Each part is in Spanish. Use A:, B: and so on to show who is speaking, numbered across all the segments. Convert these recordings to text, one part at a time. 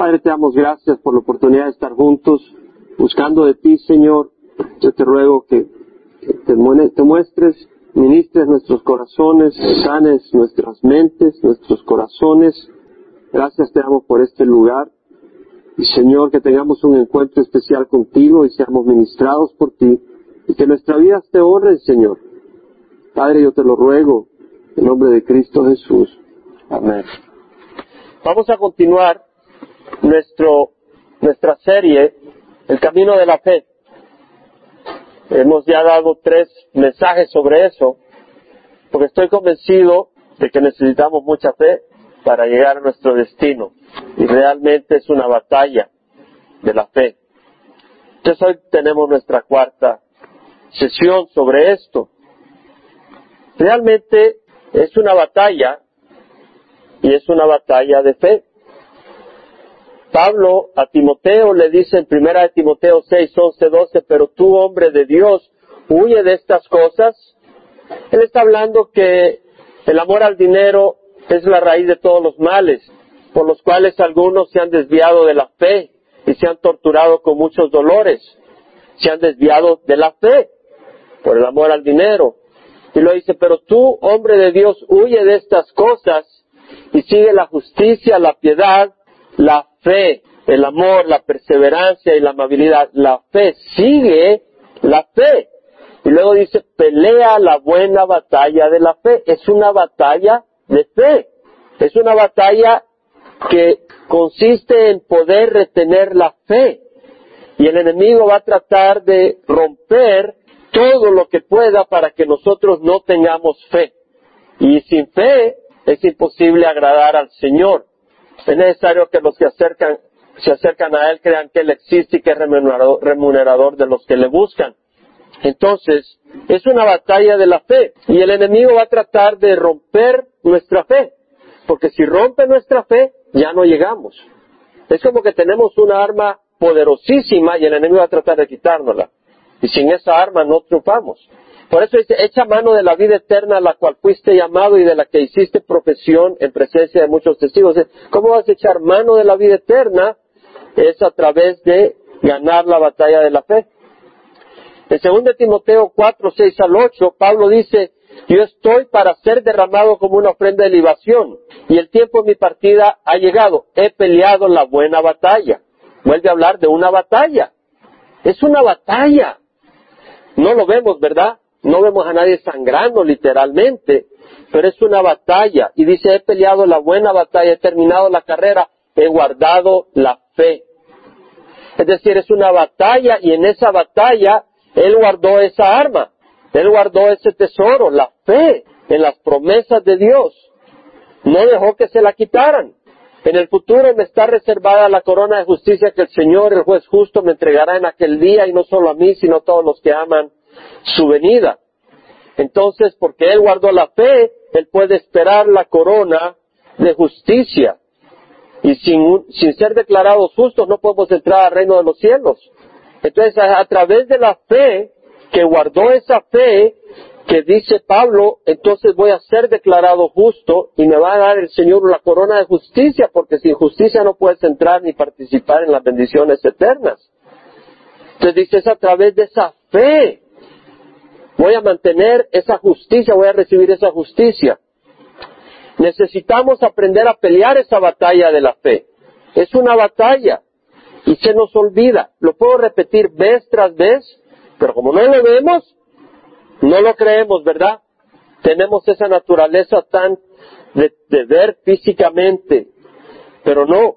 A: Padre, te damos gracias por la oportunidad de estar juntos, buscando de ti, Señor. Yo te ruego que, te, muestres, ministres nuestros corazones, sanes nuestras mentes, nuestros corazones. Gracias te damos por este lugar. Y Señor, que tengamos un encuentro especial contigo y seamos ministrados por ti. Y que nuestra vida te honre, Señor. Padre, yo te lo ruego, en nombre de Cristo Jesús. Amén. Vamos a continuar nuestro, nuestra serie, El Camino de la Fe. Hemos ya dado tres mensajes sobre eso, porque estoy convencido de que necesitamos mucha fe para llegar a nuestro destino. Y realmente es una batalla de la fe. Entonces hoy tenemos nuestra cuarta sesión sobre esto. Realmente es una batalla y es una batalla de fe. Pablo a Timoteo le dice en primera de Timoteo 6, 11, 12, pero tú hombre de Dios, huye de estas cosas. Él está hablando que el amor al dinero es la raíz de todos los males, por los cuales algunos se han desviado de la fe y se han torturado con muchos dolores. Se han desviado de la fe por el amor al dinero. Y lo dice, pero tú, hombre de Dios, huye de estas cosas y sigue la justicia, la piedad, la fe, el amor, la perseverancia y la amabilidad. La fe sigue la fe. Y luego dice, pelea la buena batalla de la fe. Es una batalla de fe. Es una batalla que consiste en poder retener la fe. Y el enemigo va a tratar de romper todo lo que pueda para que nosotros no tengamos fe. Y sin fe es imposible agradar al Señor. Es necesario que los que acercan, se acercan a Él crean que Él existe y que es remunerador, remunerador de los que le buscan. Entonces, es una batalla de la fe y el enemigo va a tratar de romper nuestra fe, porque si rompe nuestra fe, ya no llegamos. Es como que tenemos una arma poderosísima y el enemigo va a tratar de quitárnosla. Y sin esa arma no triunfamos. Por eso dice, echa mano de la vida eterna a la cual fuiste llamado y de la que hiciste profesión en presencia de muchos testigos. ¿Cómo vas a echar mano de la vida eterna? Es a través de ganar la batalla de la fe. En 2 Timoteo 4, 6 al 8, Pablo dice, yo estoy para ser derramado como una ofrenda de libación y el tiempo de mi partida ha llegado. He peleado la buena batalla. Vuelve a hablar de una batalla. Es una batalla. No lo vemos, ¿verdad? No vemos a nadie sangrando literalmente, pero es una batalla. Y dice, he peleado la buena batalla, he terminado la carrera, he guardado la fe. Es decir, es una batalla y en esa batalla Él guardó esa arma. Él guardó ese tesoro, la fe en las promesas de Dios. No dejó que se la quitaran. En el futuro me está reservada la corona de justicia que el Señor, el juez justo, me entregará en aquel día y no solo a mí, sino a todos los que aman su venida. Entonces, porque Él guardó la fe, Él puede esperar la corona de justicia. Y sin, sin ser declarados justos no podemos entrar al reino de los cielos. Entonces, a, través de la fe, que guardó esa fe, que dice Pablo, entonces voy a ser declarado justo y me va a dar el Señor la corona de justicia, porque sin justicia no puedes entrar ni participar en las bendiciones eternas. Entonces dice, es a través de esa fe Voy a mantener esa justicia, voy a recibir esa justicia. Necesitamos aprender a pelear esa batalla de la fe. Es una batalla y se nos olvida. Lo puedo repetir vez tras vez, pero como no lo vemos, no lo creemos, ¿verdad? Tenemos esa naturaleza tan de, ver físicamente, pero no.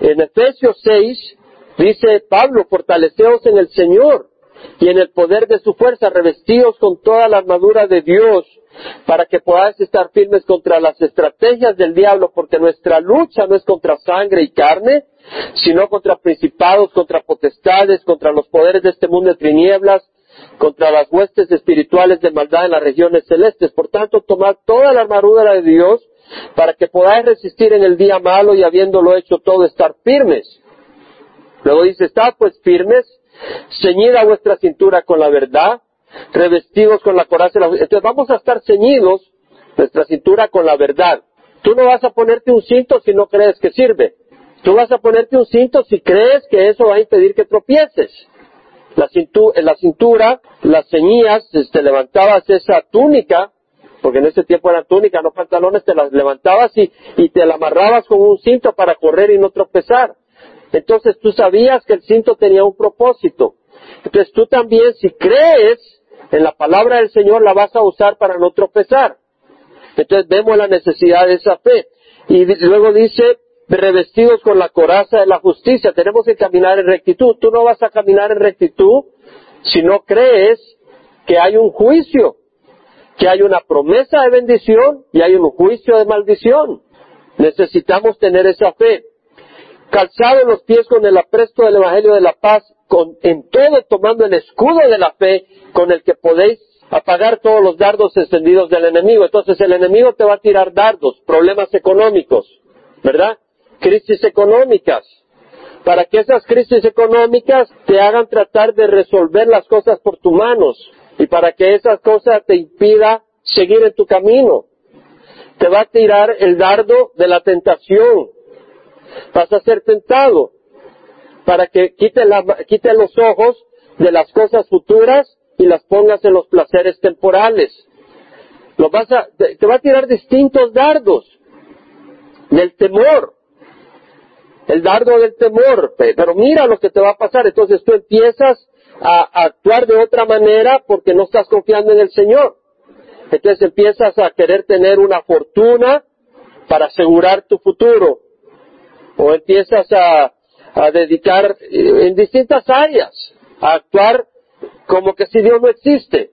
A: En Efesios 6 dice Pablo, fortaleceos en el Señor y en el poder de su fuerza, revestidos con toda la armadura de Dios, para que podáis estar firmes contra las estrategias del diablo, porque nuestra lucha no es contra sangre y carne, sino contra principados, contra potestades, contra los poderes de este mundo de tinieblas, contra las huestes espirituales de maldad en las regiones celestes. Por tanto, tomad toda la armadura de Dios para que podáis resistir en el día malo y habiéndolo hecho todo estar firmes. Luego dice, estad pues firmes, ceñida vuestra cintura con la verdad, revestidos con la coraza. Entonces vamos a estar ceñidos nuestra cintura con la verdad. Tú no vas a ponerte un cinto si no crees que sirve. Tú vas a ponerte un cinto si crees que eso va a impedir que tropieces. La cintura, la cintura las ceñías, te este, levantabas esa túnica, porque en ese tiempo eran túnicas, no pantalones, te las levantabas y te la amarrabas con un cinto para correr y no tropezar. Entonces tú sabías que el cinto tenía un propósito. Entonces tú también, si crees en la palabra del Señor, la vas a usar para no tropezar. Entonces vemos la necesidad de esa fe. Y luego dice, revestidos con la coraza de la justicia, tenemos que caminar en rectitud. Tú no vas a caminar en rectitud si no crees que hay un juicio, que hay una promesa de bendición y hay un juicio de maldición. Necesitamos tener esa fe. Calzado los pies con el apresto del Evangelio de la paz, con, en todo tomando el escudo de la fe con el que podéis apagar todos los dardos encendidos del enemigo. Entonces el enemigo te va a tirar dardos, problemas económicos, ¿verdad? Crisis económicas. Para que esas crisis económicas te hagan tratar de resolver las cosas por tus manos y para que esas cosas te impida seguir en tu camino. Te va a tirar el dardo de la tentación. Vas a ser tentado para que quite, la, quite los ojos de las cosas futuras y las pongas en los placeres temporales. Lo vas a, te va a tirar distintos dardos del temor, el dardo del temor, pero mira lo que te va a pasar. Entonces tú empiezas a, actuar de otra manera porque no estás confiando en el Señor. Entonces empiezas a querer tener una fortuna para asegurar tu futuro. O empiezas a, dedicar eh, en distintas áreas, a actuar como que si Dios no existe.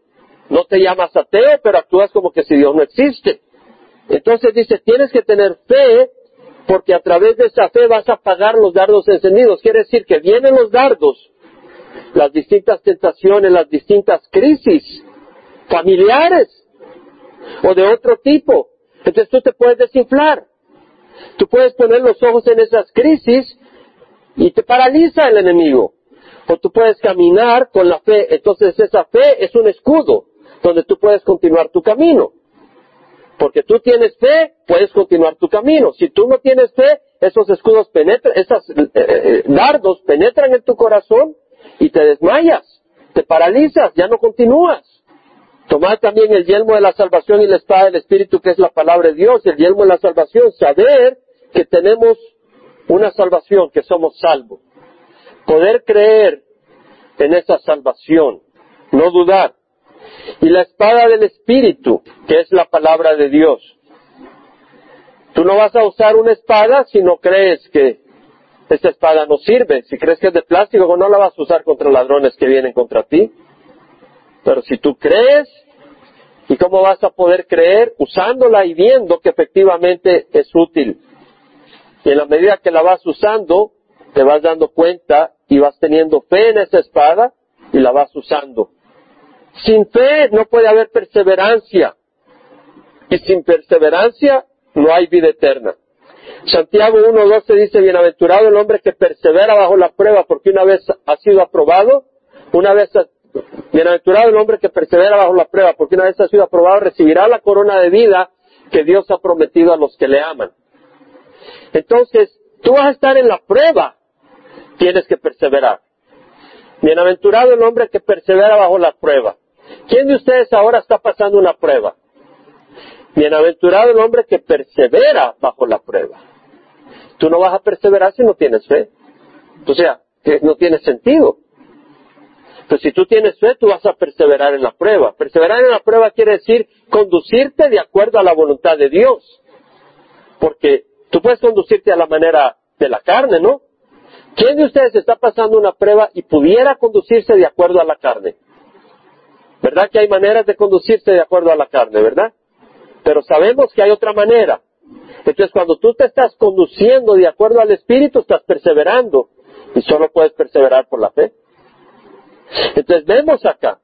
A: No te llamas ateo, pero actúas como que si Dios no existe. Entonces dice, tienes que tener fe porque a través de esa fe vas a pagar los dardos encendidos. Quiere decir que vienen los dardos, las distintas tentaciones, las distintas crisis familiares o de otro tipo. Entonces tú te puedes desinflar. Tú puedes poner los ojos en esas crisis y te paraliza el enemigo o tú puedes caminar con la fe. Entonces esa fe es un escudo donde tú puedes continuar tu camino. Porque tú tienes fe, puedes continuar tu camino. Si tú no tienes fe, esos escudos penetran, esos eh, eh, dardos penetran en tu corazón y te desmayas, te paralizas, ya no continúas. Tomad también el yelmo de la salvación y la espada del Espíritu, que es la palabra de Dios, el yelmo de la salvación, saber que tenemos una salvación, que somos salvos poder creer en esa salvación, no dudar. Y la espada del Espíritu, que es la palabra de Dios. Tú no vas a usar una espada si no crees que esa espada no sirve. Si crees que es de plástico, no la vas a usar contra ladrones que vienen contra ti. Pero si tú crees, ¿y cómo vas a poder creer? Usándola y viendo que efectivamente es útil. Y en la medida que la vas usando, te vas dando cuenta y vas teniendo fe en esa espada y la vas usando. Sin fe no puede haber perseverancia. Y sin perseverancia no hay vida eterna. Santiago 1.12 dice, bienaventurado el hombre que persevera bajo la prueba, porque una vez ha sido aprobado, una vez, bienaventurado el hombre que persevera bajo la prueba, porque una vez ha sido aprobado, recibirá la corona de vida que Dios ha prometido a los que le aman. Entonces, tú vas a estar en la prueba, tienes que perseverar. Bienaventurado el hombre que persevera bajo la prueba. ¿Quién de ustedes ahora está pasando una prueba? Bienaventurado el hombre que persevera bajo la prueba. Tú no vas a perseverar si no tienes fe. O sea, no tiene sentido. Pero si tú tienes fe, tú vas a perseverar en la prueba. Perseverar en la prueba quiere decir conducirte de acuerdo a la voluntad de Dios. Porque tú puedes conducirte a la manera de la carne, ¿no? ¿Quién de ustedes está pasando una prueba y pudiera conducirse de acuerdo a la carne? ¿Verdad que hay maneras de conducirse de acuerdo a la carne, verdad? Pero sabemos que hay otra manera. Entonces, cuando tú te estás conduciendo de acuerdo al Espíritu, estás perseverando. Y solo puedes perseverar por la fe. Entonces, vemos acá,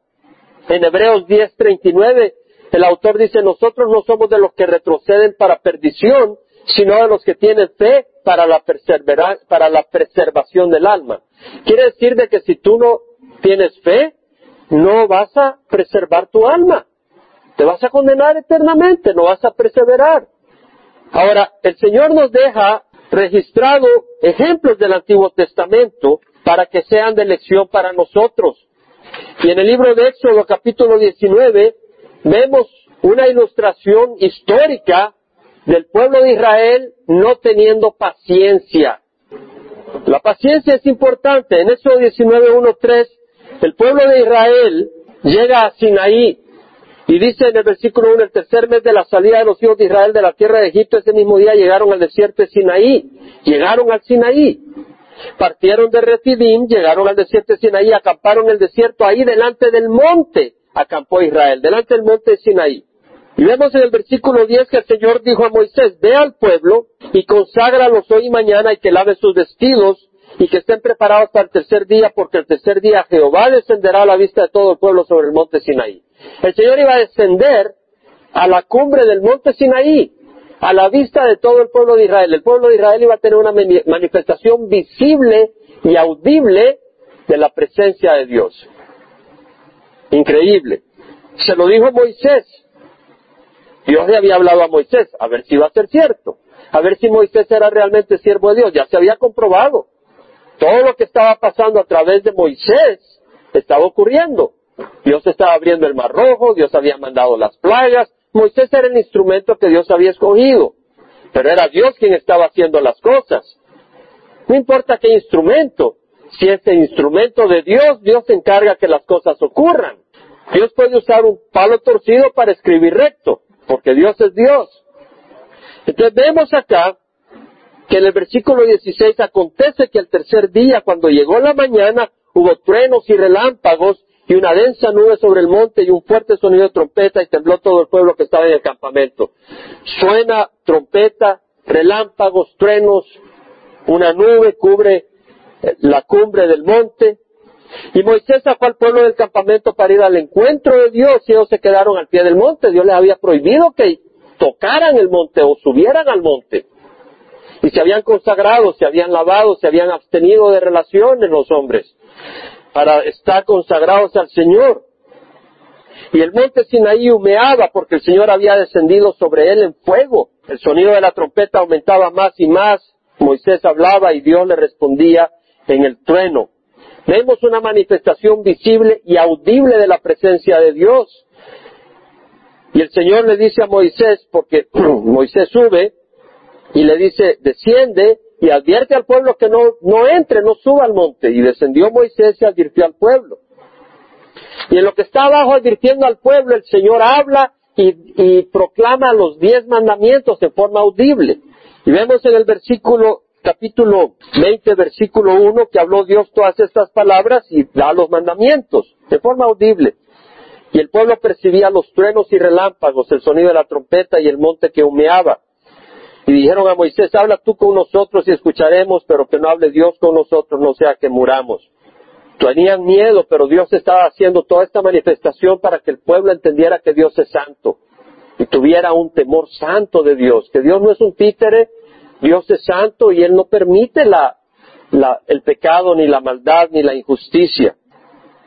A: en Hebreos 10:39, el autor dice, nosotros no somos de los que retroceden para perdición, sino de los que tienen fe para la, para la preservación del alma. Quiere decir de que si tú no tienes fe, no vas a preservar tu alma. Te vas a condenar eternamente, no vas a perseverar. Ahora, el Señor nos deja registrado ejemplos del Antiguo Testamento para que sean de lección para nosotros. Y en el libro de Éxodo capítulo 19 vemos una ilustración histórica del pueblo de Israel no teniendo paciencia. La paciencia es importante. En Éxodo 19, 1, 3, el pueblo de Israel llega a Sinaí y dice en el versículo 1, el tercer mes de la salida de los hijos de Israel de la tierra de Egipto, ese mismo día llegaron al desierto de Sinaí. Llegaron al Sinaí. Partieron de Refidim, llegaron al desierto de Sinaí, acamparon en el desierto ahí delante del monte, acampó Israel, delante del monte de Sinaí. Y vemos en el versículo 10 que el Señor dijo a Moisés, ve al pueblo y conságralos hoy y mañana y que lave sus vestidos y que estén preparados para el tercer día, porque el tercer día Jehová descenderá a la vista de todo el pueblo sobre el monte Sinaí. El Señor iba a descender a la cumbre del monte Sinaí, a la vista de todo el pueblo de Israel. El pueblo de Israel iba a tener una manifestación visible y audible de la presencia de Dios. Increíble. Se lo dijo Moisés. Dios le había hablado a Moisés, a ver si iba a ser cierto, a ver si Moisés era realmente siervo de Dios. Ya se había comprobado. Todo lo que estaba pasando a través de Moisés estaba ocurriendo. Dios estaba abriendo el mar rojo, Dios había mandado las plagas, Moisés era el instrumento que Dios había escogido, pero era Dios quien estaba haciendo las cosas. No importa qué instrumento, si es el instrumento de Dios, Dios se encarga que las cosas ocurran. Dios puede usar un palo torcido para escribir recto, porque Dios es Dios. Entonces vemos acá que en el versículo 16 acontece que el tercer día, cuando llegó la mañana, hubo truenos y relámpagos y una densa nube sobre el monte y un fuerte sonido de trompeta y tembló todo el pueblo que estaba en el campamento. Suena trompeta, relámpagos, truenos, una nube cubre eh, la cumbre del monte. Y Moisés sacó al pueblo del campamento para ir al encuentro de Dios y ellos se quedaron al pie del monte. Dios les había prohibido que tocaran el monte o subieran al monte. Y se habían consagrado, se habían lavado, se habían abstenido de relaciones los hombres para estar consagrados al Señor. Y el monte Sinaí humeaba porque el Señor había descendido sobre él en fuego. El sonido de la trompeta aumentaba más y más. Moisés hablaba y Dios le respondía en el trueno. Vemos una manifestación visible y audible de la presencia de Dios. Y el Señor le dice a Moisés, porque Moisés sube y le dice, desciende y advierte al pueblo que no, no entre, no suba al monte. Y descendió Moisés y advirtió al pueblo. Y en lo que está abajo advirtiendo al pueblo, el Señor habla y, proclama los diez mandamientos de forma audible. Y vemos en el versículo, capítulo 20, versículo 1, que habló Dios todas estas palabras y da los mandamientos de forma audible. Y el pueblo percibía los truenos y relámpagos, el sonido de la trompeta y el monte que humeaba. Y dijeron a Moisés, habla tú con nosotros y escucharemos, pero que no hable Dios con nosotros, no sea que muramos. Tenían miedo, pero Dios estaba haciendo toda esta manifestación para que el pueblo entendiera que Dios es santo y tuviera un temor santo de Dios, que Dios no es un títere, Dios es santo y Él no permite el pecado, ni la maldad, ni la injusticia.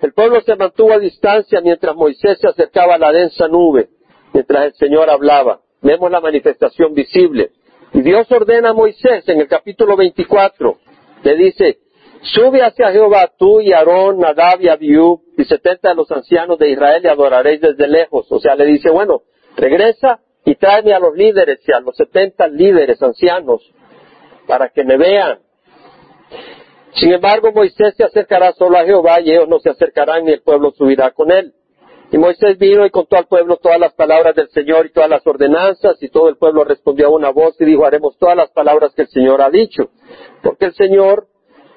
A: El pueblo se mantuvo a distancia mientras Moisés se acercaba a la densa nube, mientras el Señor hablaba. Vemos la manifestación visible. Y Dios ordena a Moisés en el capítulo 24, le dice, sube hacia Jehová tú y Aarón, Nadab y Abiú y setenta de los ancianos de Israel y adoraréis desde lejos. O sea, le dice, bueno, regresa y tráeme a los líderes y a los setenta líderes ancianos para que me vean. Sin embargo, Moisés se acercará solo a Jehová y ellos no se acercarán y el pueblo subirá con él. Y Moisés vino y contó al pueblo todas las palabras del Señor y todas las ordenanzas, y todo el pueblo respondió a una voz y dijo, haremos todas las palabras que el Señor ha dicho. Porque el Señor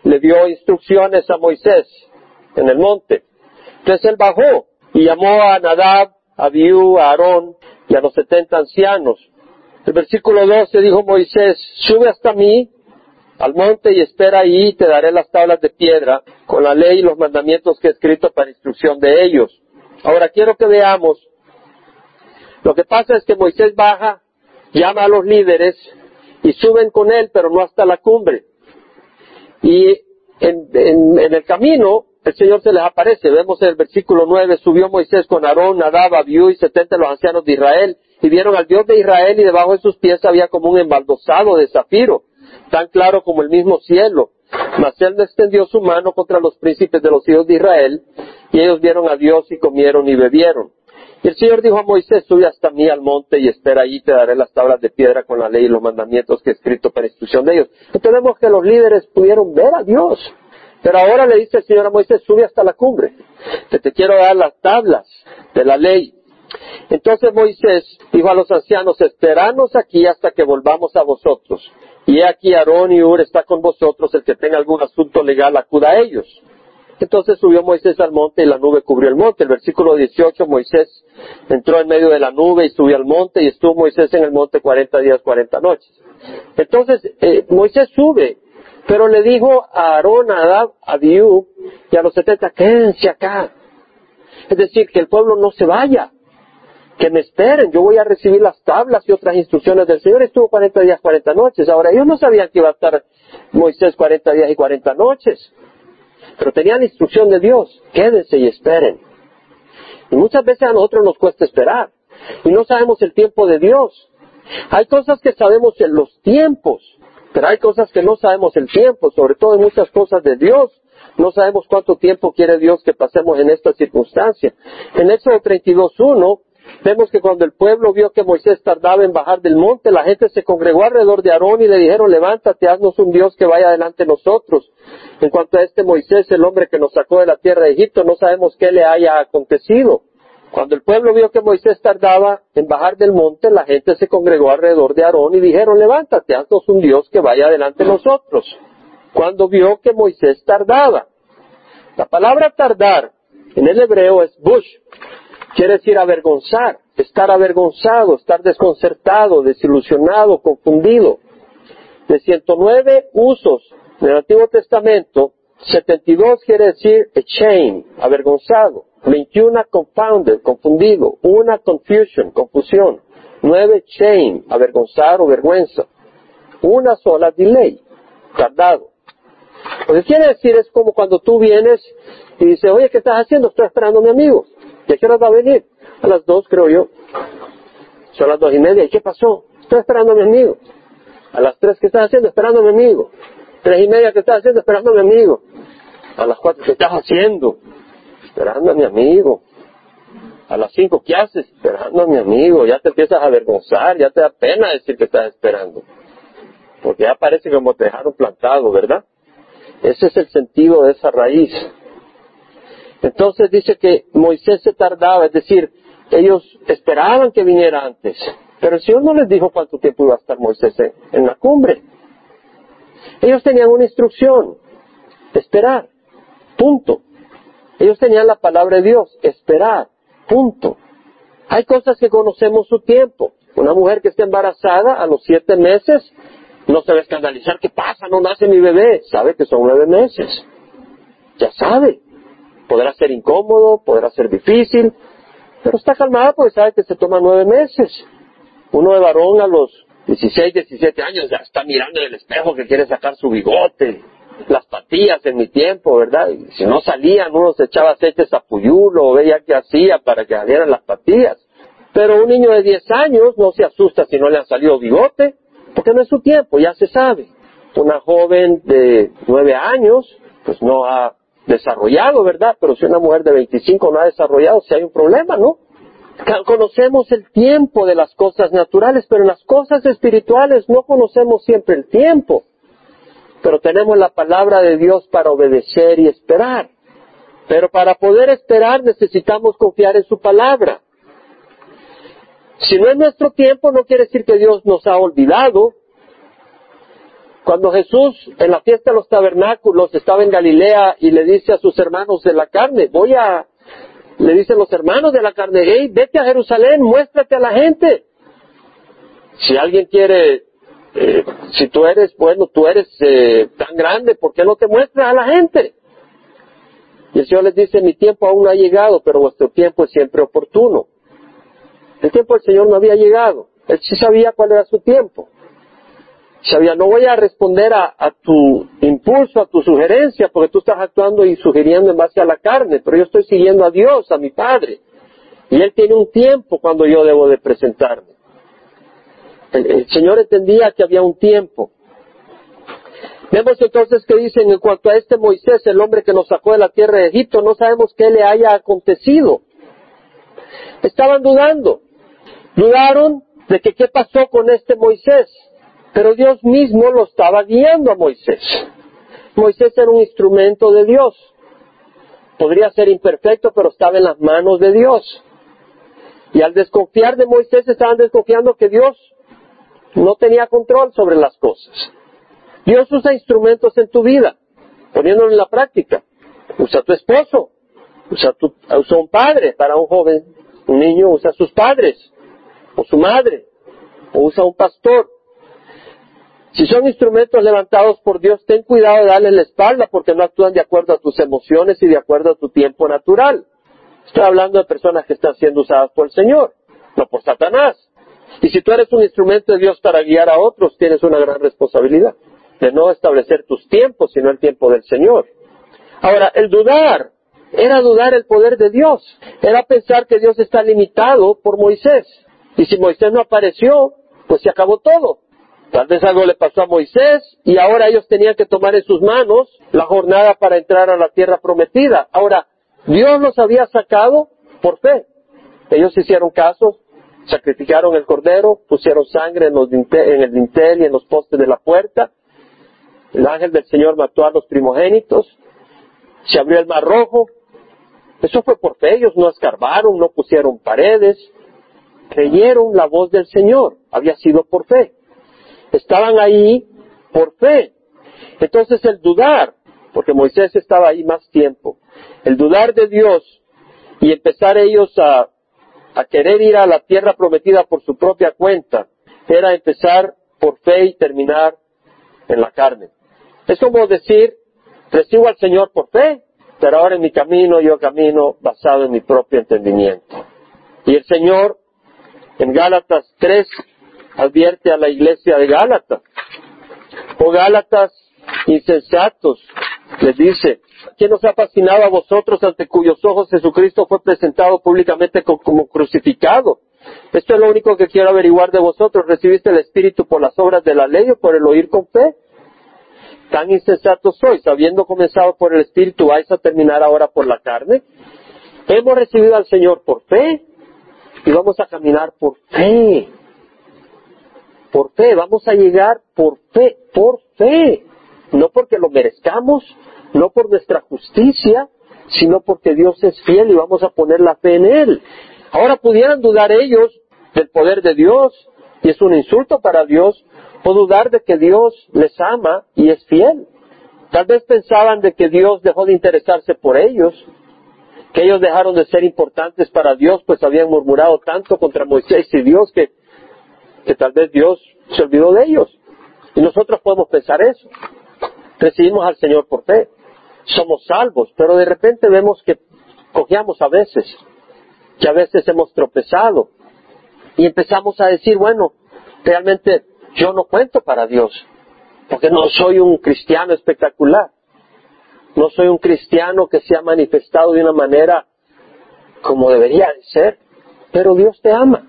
A: le dio instrucciones a Moisés en el monte. Entonces él bajó y llamó a Nadab, a Abiú, a Aarón y a los setenta ancianos. El versículo 12 dijo Moisés, sube hasta mí al monte y espera ahí te daré las tablas de piedra con la ley y los mandamientos que he escrito para instrucción de ellos. Ahora quiero que veamos, lo que pasa es que Moisés baja, llama a los líderes y suben con él, pero no hasta la cumbre. Y en, el camino el Señor se les aparece. Vemos en el versículo 9, subió Moisés con Aarón, Nadab, Abiú y setenta los ancianos de Israel y vieron al Dios de Israel y debajo de sus pies había como un embaldosado de zafiro. tan claro como el mismo cielo. Mas él extendió su mano contra los príncipes de los hijos de Israel, y ellos vieron a Dios y comieron y bebieron. Y el Señor dijo a Moisés, sube hasta mí al monte y espera allí, te daré las tablas de piedra con la ley y los mandamientos que he escrito para instrucción de ellos. Entendemos que los líderes pudieron ver a Dios. Pero ahora le dice el Señor a Moisés, sube hasta la cumbre, que te quiero dar las tablas de la ley. Entonces Moisés dijo a los ancianos, esperanos aquí hasta que volvamos a vosotros. Y aquí Aarón y Ur está con vosotros, el que tenga algún asunto legal acuda a ellos. Entonces subió Moisés al monte y la nube cubrió el monte. El versículo 18, Moisés entró en medio de la nube y subió al monte y estuvo Moisés en el monte cuarenta días, cuarenta noches. Entonces eh, Moisés sube, pero le dijo a Aarón, a Adab, a Diú y a los setenta, quédense acá. Es decir, que el pueblo no se vaya, que me esperen, yo voy a recibir las tablas y otras instrucciones del Señor. Estuvo cuarenta días, cuarenta noches. Ahora ellos no sabían que iba a estar Moisés cuarenta días y cuarenta noches. Pero tenían instrucción de Dios, quédense y esperen. Y muchas veces a nosotros nos cuesta esperar y no sabemos el tiempo de Dios. Hay cosas que sabemos en los tiempos, pero hay cosas que no sabemos el tiempo, sobre todo en muchas cosas de Dios. No sabemos cuánto tiempo quiere Dios que pasemos en esta circunstancia. En Éxodo 32.1 Vemos que cuando el pueblo vio que Moisés tardaba en bajar del monte, la gente se congregó alrededor de Aarón y le dijeron, levántate, haznos un Dios que vaya delante de nosotros. En cuanto a este Moisés, el hombre que nos sacó de la tierra de Egipto, no sabemos qué le haya acontecido. Cuando el pueblo vio que Moisés tardaba en bajar del monte, la gente se congregó alrededor de Aarón y dijeron, levántate, haznos un Dios que vaya delante de nosotros. Cuando vio que Moisés tardaba. La palabra tardar en el hebreo es bush, Quiere decir avergonzar, estar avergonzado, estar desconcertado, desilusionado, confundido. De 109 usos del Antiguo Testamento, 72 quiere decir shame, avergonzado. 21 confounded, confundido. Una confusion, confusión. 9 shame, avergonzar o vergüenza. Una sola delay, tardado. Lo que quiere decir es como cuando tú vienes y dices, oye, ¿qué estás haciendo? Estoy esperando a mi amigo. ¿Y a qué hora va a venir? A las dos, creo yo. Son las dos y media. ¿Y qué pasó? Estoy esperando a mi amigo. A las tres, ¿qué estás haciendo? Esperando a mi amigo. Tres y media, ¿qué estás haciendo? Esperando a mi amigo. A las cuatro, ¿qué estás haciendo? Esperando a mi amigo. A las cinco, ¿qué haces? Esperando a mi amigo. Ya te empiezas a avergonzar, ya te da pena decir que estás esperando. Porque ya parece como te dejaron plantado, ¿verdad? Ese es el sentido de esa raíz. Entonces dice que Moisés se tardaba, es decir, ellos esperaban que viniera antes, pero el Señor no les dijo cuánto tiempo iba a estar Moisés en, la cumbre. Ellos tenían una instrucción, esperar, punto. Ellos tenían la palabra de Dios, esperar, punto. Hay cosas que conocemos su tiempo. Una mujer que está embarazada a los siete meses no se va a escandalizar. ¿Qué pasa? No nace mi bebé. Sabe que son nueve meses. Ya sabe. Podrá ser incómodo, podrá ser difícil, pero está calmada porque sabe que se toma nueve meses. Uno de varón a los 16, 17 años ya está mirando en el espejo que quiere sacar su bigote, las patillas en mi tiempo, ¿verdad? Si no salían, uno se echaba aceite zapuyulo o veía qué hacía para que salieran las patillas. Pero un niño de 10 años no se asusta si no le han salido bigote, porque no es su tiempo, ya se sabe. Una joven de 9 años, pues no ha desarrollado, ¿verdad? Pero si una mujer de 25 no ha desarrollado, si hay un problema, ¿no? Conocemos el tiempo de las cosas naturales, pero en las cosas espirituales no conocemos siempre el tiempo. Pero tenemos la palabra de Dios para obedecer y esperar. Pero para poder esperar necesitamos confiar en su palabra. Si no es nuestro tiempo, no quiere decir que Dios nos ha olvidado, cuando Jesús en la fiesta de los tabernáculos estaba en Galilea y le dice a sus hermanos de la carne, voy a, le dicen los hermanos de la carne, hey, vete a Jerusalén, muéstrate a la gente. Si alguien quiere, eh, si tú eres, bueno, tú eres eh, tan grande, ¿por qué no te muestras a la gente? Y el Señor les dice, mi tiempo aún no ha llegado, pero vuestro tiempo es siempre oportuno. El tiempo del Señor no había llegado. Él sí sabía cuál era su tiempo. Sabía, no voy a responder a, tu impulso, a tu sugerencia, porque tú estás actuando y sugiriendo en base a la carne, pero yo estoy siguiendo a Dios, a mi Padre. Y Él tiene un tiempo cuando yo debo de presentarme. El, Señor entendía que había un tiempo. Vemos entonces que dicen en cuanto a este Moisés, el hombre que nos sacó de la tierra de Egipto, no sabemos qué le haya acontecido. Estaban dudando. Dudaron de que qué pasó con este Moisés. Pero Dios mismo lo estaba guiando a Moisés. Moisés era un instrumento de Dios. Podría ser imperfecto, pero estaba en las manos de Dios. Y al desconfiar de Moisés estaban desconfiando que Dios no tenía control sobre las cosas. Dios usa instrumentos en tu vida, poniéndolo en la práctica. Usa tu esposo, usa, tu, un padre para un joven, un niño usa a sus padres, o su madre, o usa un pastor. Si son instrumentos levantados por Dios, ten cuidado de darles la espalda porque no actúan de acuerdo a tus emociones y de acuerdo a tu tiempo natural. Estoy hablando de personas que están siendo usadas por el Señor, no por Satanás. Y si tú eres un instrumento de Dios para guiar a otros, tienes una gran responsabilidad de no establecer tus tiempos, sino el tiempo del Señor. Ahora, el dudar era dudar el poder de Dios, era pensar que Dios está limitado por Moisés. Y si Moisés no apareció, pues se acabó todo. Tal vez algo le pasó a Moisés y ahora ellos tenían que tomar en sus manos la jornada para entrar a la tierra prometida. Ahora, Dios los había sacado por fe. Ellos hicieron caso, sacrificaron el cordero, pusieron sangre en, en el dintel y en los postes de la puerta. El ángel del Señor mató a los primogénitos. Se abrió el mar rojo. Eso fue por fe. Ellos no escarbaron, no pusieron paredes. Creyeron la voz del Señor. Había sido por fe. Estaban ahí por fe. Entonces el dudar, porque Moisés estaba ahí más tiempo, el dudar de Dios y empezar ellos a, querer ir a la tierra prometida por su propia cuenta, era empezar por fe y terminar en la carne. Es como decir, recibo al Señor por fe, pero ahora en mi camino yo camino basado en mi propio entendimiento. Y el Señor en Gálatas 3 advierte a la iglesia de Gálatas. O oh, Gálatas insensatos, les dice, ¿quién nos ha fascinado a vosotros ante cuyos ojos Jesucristo fue presentado públicamente como crucificado? Esto es lo único que quiero averiguar de vosotros. ¿Recibiste el Espíritu por las obras de la ley o por el oír con fe? Tan insensatos sois, habiendo comenzado por el Espíritu, vais a terminar ahora por la carne. Hemos recibido al Señor por fe y vamos a caminar por fe por fe, vamos a llegar por fe, por fe, no porque lo merezcamos, no por nuestra justicia, sino porque Dios es fiel y vamos a poner la fe en Él. Ahora pudieran dudar ellos del poder de Dios, y es un insulto para Dios, o dudar de que Dios les ama y es fiel. Tal vez pensaban de que Dios dejó de interesarse por ellos, que ellos dejaron de ser importantes para Dios, pues habían murmurado tanto contra Moisés y Dios que que tal vez Dios se olvidó de ellos. Y nosotros podemos pensar eso. Recibimos al Señor por fe. Somos salvos, pero de repente vemos que cojeamos a veces, que a veces hemos tropezado. Y empezamos a decir, bueno, realmente yo no cuento para Dios, porque no soy un cristiano espectacular. No soy un cristiano que se ha manifestado de una manera como debería de ser, pero Dios te ama.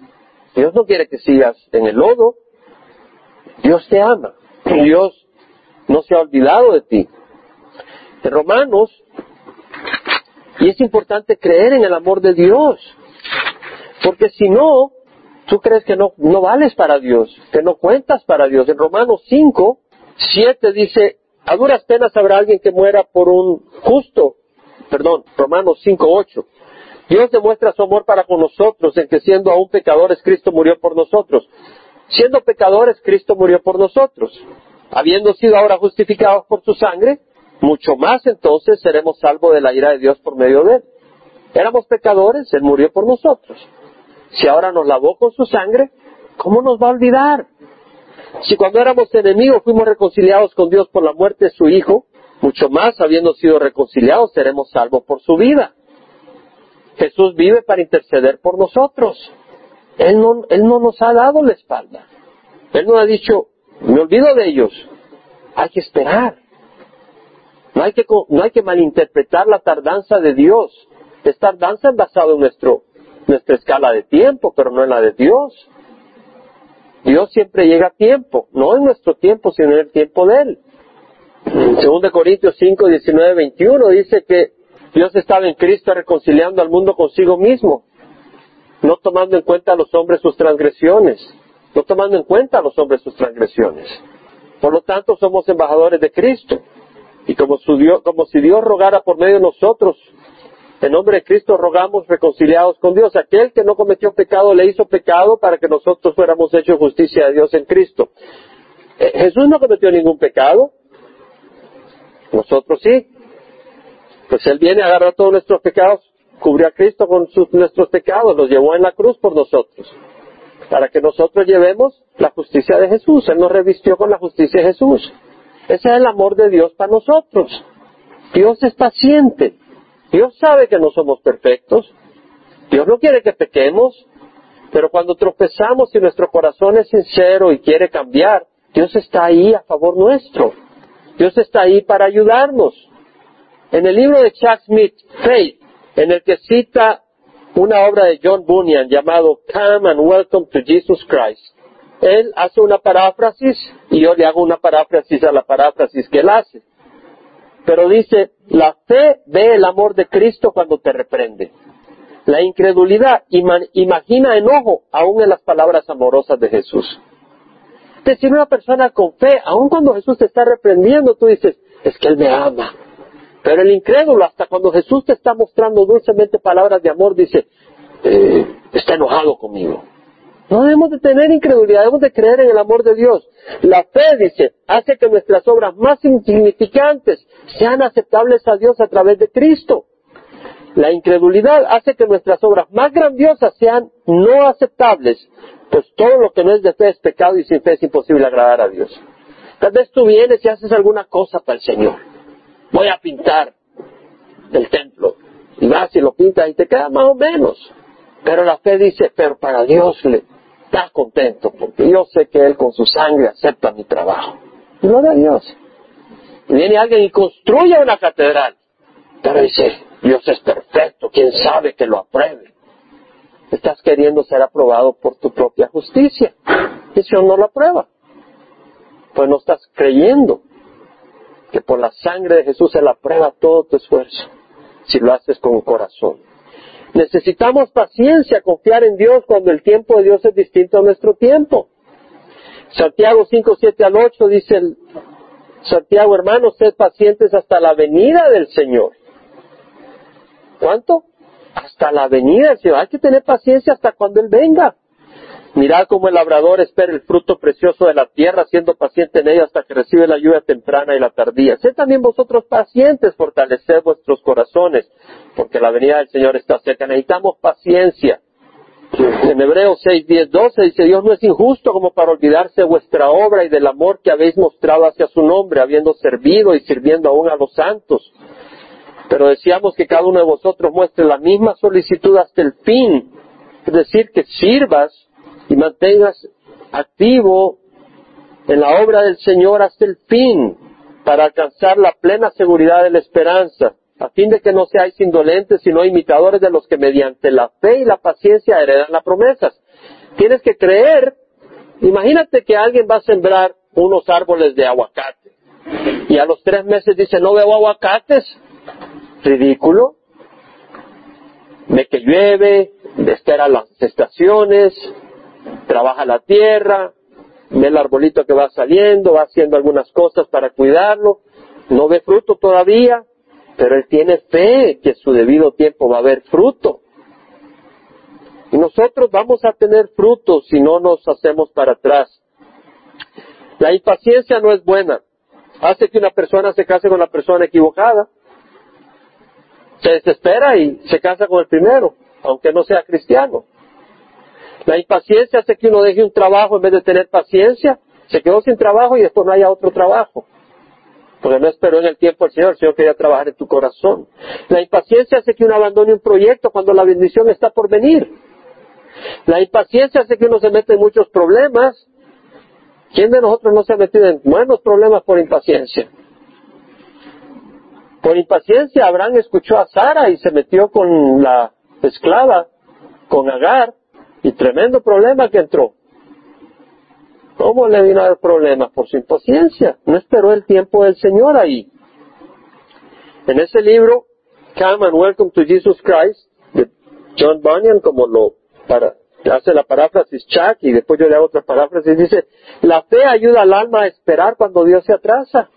A: Dios no quiere que sigas en el lodo. Dios te ama. Dios no se ha olvidado de ti. En Romanos, y es importante creer en el amor de Dios, porque si no, tú crees que no, no vales para Dios, que no cuentas para Dios. En Romanos 5, 7 dice, a duras penas habrá alguien que muera por un justo, perdón, Romanos 5, 8. Dios demuestra su amor para con nosotros en que siendo aún pecadores, Cristo murió por nosotros. Siendo pecadores, Cristo murió por nosotros. Habiendo sido ahora justificados por su sangre, mucho más entonces seremos salvos de la ira de Dios por medio de él. Éramos pecadores, Él murió por nosotros. Si ahora nos lavó con su sangre, ¿cómo nos va a olvidar? Si cuando éramos enemigos fuimos reconciliados con Dios por la muerte de su Hijo, mucho más habiendo sido reconciliados seremos salvos por su vida. Jesús vive para interceder por nosotros. Él no, él no nos ha dado la espalda. Él no ha dicho, me olvido de ellos. Hay que esperar. No hay que, no hay que malinterpretar la tardanza de Dios. Esta tardanza es basada en nuestro, nuestra escala de tiempo, pero no en la de Dios. Dios siempre llega a tiempo, no en nuestro tiempo, sino en el tiempo de Él. En 2 Corintios 5, 19, 21 dice que Dios estaba en Cristo reconciliando al mundo consigo mismo, no tomando en cuenta a los hombres sus transgresiones, no tomando en cuenta a los hombres sus transgresiones. Por lo tanto, somos embajadores de Cristo. Y como, como si Dios rogara por medio de nosotros, en nombre de Cristo rogamos reconciliados con Dios. Aquel que no cometió pecado le hizo pecado para que nosotros fuéramos hechos justicia de Dios en Cristo. Eh, Jesús no cometió ningún pecado. Nosotros sí. Pues Él viene, agarra todos nuestros pecados, cubrió a Cristo con nuestros pecados, los llevó en la cruz por nosotros. Para que nosotros llevemos la justicia de Jesús. Él nos revistió con la justicia de Jesús. Ese es el amor de Dios para nosotros. Dios es paciente. Dios sabe que no somos perfectos. Dios no quiere que pequemos. Pero cuando tropezamos y nuestro corazón es sincero y quiere cambiar, Dios está ahí a favor nuestro. Dios está ahí para ayudarnos. En el libro de Chuck Smith, Faith, en el que cita una obra de John Bunyan llamado Come and Welcome to Jesus Christ, él hace una paráfrasis y yo le hago una paráfrasis a la paráfrasis que él hace. Pero dice, la fe ve el amor de Cristo cuando te reprende. La incredulidad imagina enojo aún en las palabras amorosas de Jesús. Es decir, una persona con fe, aun cuando Jesús te está reprendiendo, tú dices, es que Él me ama. Pero el incrédulo, hasta cuando Jesús te está mostrando dulcemente palabras de amor, dice, eh, está enojado conmigo. No debemos de tener incredulidad, debemos de creer en el amor de Dios. La fe, dice, hace que nuestras obras más insignificantes sean aceptables a Dios a través de Cristo. La incredulidad hace que nuestras obras más grandiosas sean no aceptables, pues todo lo que no es de fe es pecado y sin fe es imposible agradar a Dios. Tal vez tú vienes y haces alguna cosa para el Señor. Voy a pintar el templo. Y vas y lo pintas y te queda más o menos. Pero la fe dice, pero para Dios le está contento, porque yo sé que Él con su sangre acepta mi trabajo. Gloria a Dios. Y viene alguien y construye una catedral. Pero dice, Dios es perfecto, quién sabe que lo apruebe. Estás queriendo ser aprobado por tu propia justicia. Y Dios no lo aprueba. Pues no estás creyendo que por la sangre de Jesús Él aprueba todo tu esfuerzo, si lo haces con corazón. Necesitamos paciencia, confiar en Dios cuando el tiempo de Dios es distinto a nuestro tiempo. Santiago 5, 7 al 8 dice el, Santiago, hermanos, sed pacientes hasta la venida del Señor. ¿Cuánto? Hasta la venida del Señor. Hay que tener paciencia hasta cuando Él venga. Mirad cómo el labrador espera el fruto precioso de la tierra, siendo paciente en ella hasta que recibe la lluvia temprana y la tardía. Sed también vosotros pacientes, fortaleced vuestros corazones, porque la venida del Señor está cerca. Necesitamos paciencia. En Hebreos 6, 10, 12 dice, Dios no es injusto como para olvidarse de vuestra obra y del amor que habéis mostrado hacia su nombre, habiendo servido y sirviendo aún a los santos. Pero decíamos que cada uno de vosotros muestre la misma solicitud hasta el fin, es decir, que sirvas y mantengas activo en la obra del Señor hasta el fin para alcanzar la plena seguridad de la esperanza, a fin de que no seáis indolentes, sino imitadores de los que mediante la fe y la paciencia heredan las promesas. Tienes que creer. Imagínate que alguien va a sembrar unos árboles de aguacate y a los tres meses dice, no veo aguacates. Ridículo. Ve que llueve, espera las estaciones, trabaja la tierra, ve el arbolito que va saliendo, va haciendo algunas cosas para cuidarlo, no ve fruto todavía, pero él tiene fe que su debido tiempo va a haber fruto. Y nosotros vamos a tener fruto si no nos hacemos para atrás. La impaciencia no es buena. Hace que una persona se case con la persona equivocada. Se desespera y se casa con el primero, aunque no sea cristiano. La impaciencia hace que uno deje un trabajo en vez de tener paciencia. Se quedó sin trabajo y después no haya otro trabajo. Porque no esperó en el tiempo el Señor, el Señor quería trabajar en tu corazón. La impaciencia hace que uno abandone un proyecto cuando la bendición está por venir. La impaciencia hace que uno se mete en muchos problemas. ¿Quién de nosotros no se ha metido en buenos problemas por impaciencia? Por impaciencia, Abraham escuchó a Sara y se metió con la esclava, con Agar, y tremendo problema que entró. ¿Cómo le vino a dar problemas? Por su impaciencia. No esperó el tiempo del Señor ahí. En ese libro, Come and Welcome to Jesus Christ, de John Bunyan, como lo para, hace la paráfrasis Chuck, y después yo le hago otra paráfrasis, dice, la fe ayuda al alma a esperar cuando Dios se atrasa.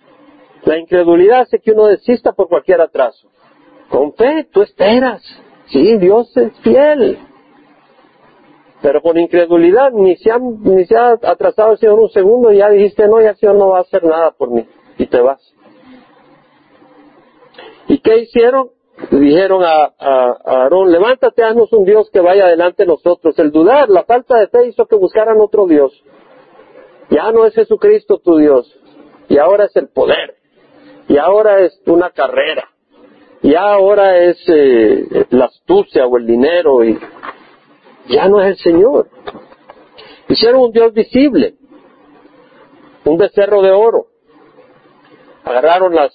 A: La incredulidad hace que uno desista por cualquier atraso. Con fe, tú esperas. Sí, Dios es fiel. Pero con incredulidad, ni se, ni se ha atrasado el Señor un segundo y ya dijiste, no, ya el Señor no va a hacer nada por mí. Y te vas. ¿Y qué hicieron? Dijeron a, a, Aarón, levántate, haznos un Dios que vaya adelante de nosotros. El dudar, la falta de fe hizo que buscaran otro Dios. Ya no es Jesucristo tu Dios. Y ahora es el poder. Y ahora es una carrera. Y ahora es eh, la astucia o el dinero. Y ya no es el Señor. Hicieron un Dios visible. Un becerro de oro. Agarraron las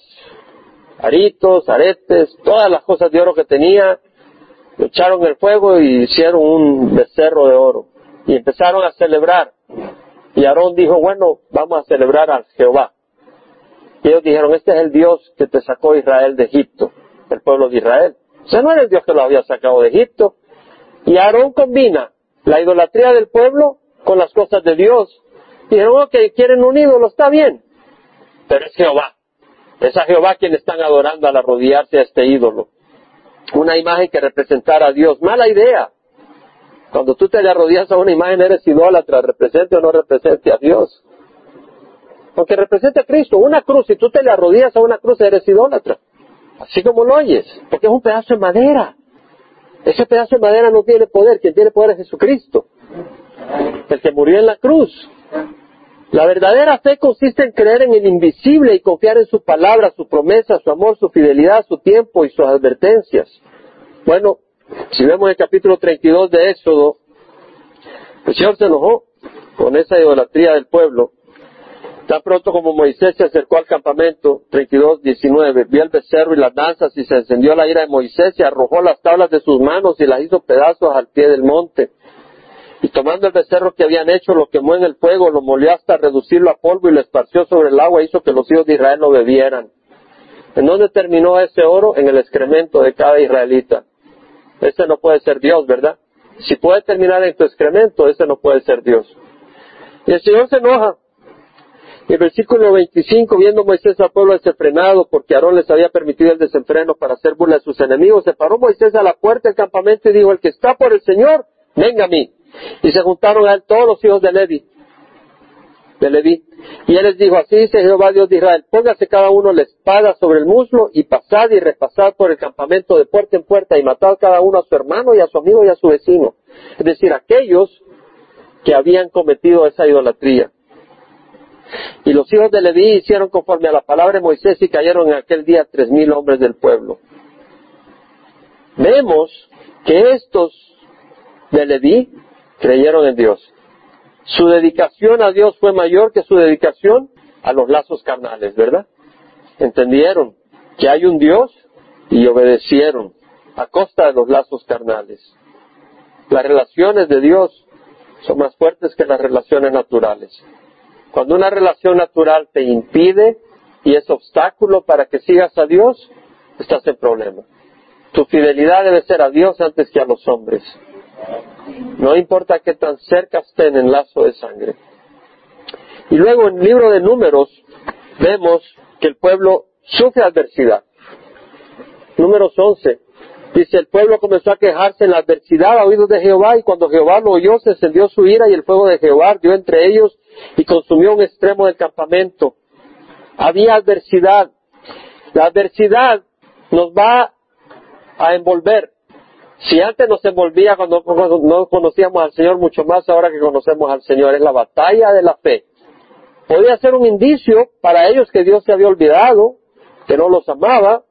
A: aritos, aretes, todas las cosas de oro que tenía, lo echaron el fuego y hicieron un becerro de oro. Y empezaron a celebrar. Y Aarón dijo, bueno, vamos a celebrar a Jehová. Y ellos dijeron, este es el Dios que te sacó Israel de Egipto, el pueblo de Israel. O sea, no era el Dios que lo había sacado de Egipto. Y Aarón combina la idolatría del pueblo con las cosas de Dios. Y dijeron, ok, quieren un ídolo, está bien. Pero es Jehová. Es a Jehová quien están adorando al arrodillarse a este ídolo. Una imagen que representara a Dios. Mala idea. Cuando tú te arrodillas a una imagen eres idólatra, represente o no represente a Dios. Aunque represente a Cristo, una cruz, si tú te le arrodillas a una cruz eres idólatra. Así como lo oyes, porque es un pedazo de madera. Ese pedazo de madera no tiene poder, quien tiene poder es Jesucristo, el que murió en la cruz. La verdadera fe consiste en creer en el invisible y confiar en su palabra, su promesa, su amor, su fidelidad, su tiempo y sus advertencias. Bueno, si vemos el capítulo 32 de Éxodo, el Señor se enojó con esa idolatría del pueblo. Tan pronto como Moisés se acercó al campamento, 32, 19, vio el becerro y las danzas y se encendió la ira de Moisés y arrojó las tablas de sus manos y las hizo pedazos al pie del monte. Y tomando el becerro que habían hecho, lo quemó en el fuego, lo molió hasta reducirlo a polvo y lo esparció sobre el agua e hizo que los hijos de Israel lo bebieran. ¿En dónde terminó ese oro? En el excremento de cada israelita. Ese no puede ser Dios, ¿verdad? Si puede terminar en tu excremento, ese no puede ser Dios. Y el Señor se enoja. El versículo 25, viendo Moisés al pueblo desenfrenado, porque Aarón les había permitido el desenfreno para hacer burla de sus enemigos, se paró Moisés a la puerta del campamento y dijo, el que está por el Señor, venga a mí. Y se juntaron a él todos los hijos de Levi. De Levi. Y él les dijo, así dice Jehová Dios de Israel, póngase cada uno la espada sobre el muslo y pasad y repasad por el campamento de puerta en puerta y matad cada uno a su hermano y a su amigo y a su vecino. Es decir, aquellos que habían cometido esa idolatría. Y los hijos de Leví hicieron conforme a la palabra de Moisés y cayeron en aquel día tres mil hombres del pueblo. Vemos que estos de Leví creyeron en Dios. Su dedicación a Dios fue mayor que su dedicación a los lazos carnales, ¿verdad? Entendieron que hay un Dios y obedecieron a costa de los lazos carnales. Las relaciones de Dios son más fuertes que las relaciones naturales. Cuando una relación natural te impide y es obstáculo para que sigas a Dios, estás en problema. Tu fidelidad debe ser a Dios antes que a los hombres. No importa qué tan cerca estén en lazo de sangre. Y luego en el libro de números vemos que el pueblo sufre adversidad. Números 11. Dice, el pueblo comenzó a quejarse en la adversidad a oídos de Jehová y cuando Jehová lo oyó se encendió su ira y el fuego de Jehová dio entre ellos y consumió un extremo del campamento. Había adversidad. La adversidad nos va a envolver. Si antes nos envolvía cuando no conocíamos al Señor, mucho más ahora que conocemos al Señor, es la batalla de la fe. Podría ser un indicio para ellos que Dios se había olvidado, que no los amaba,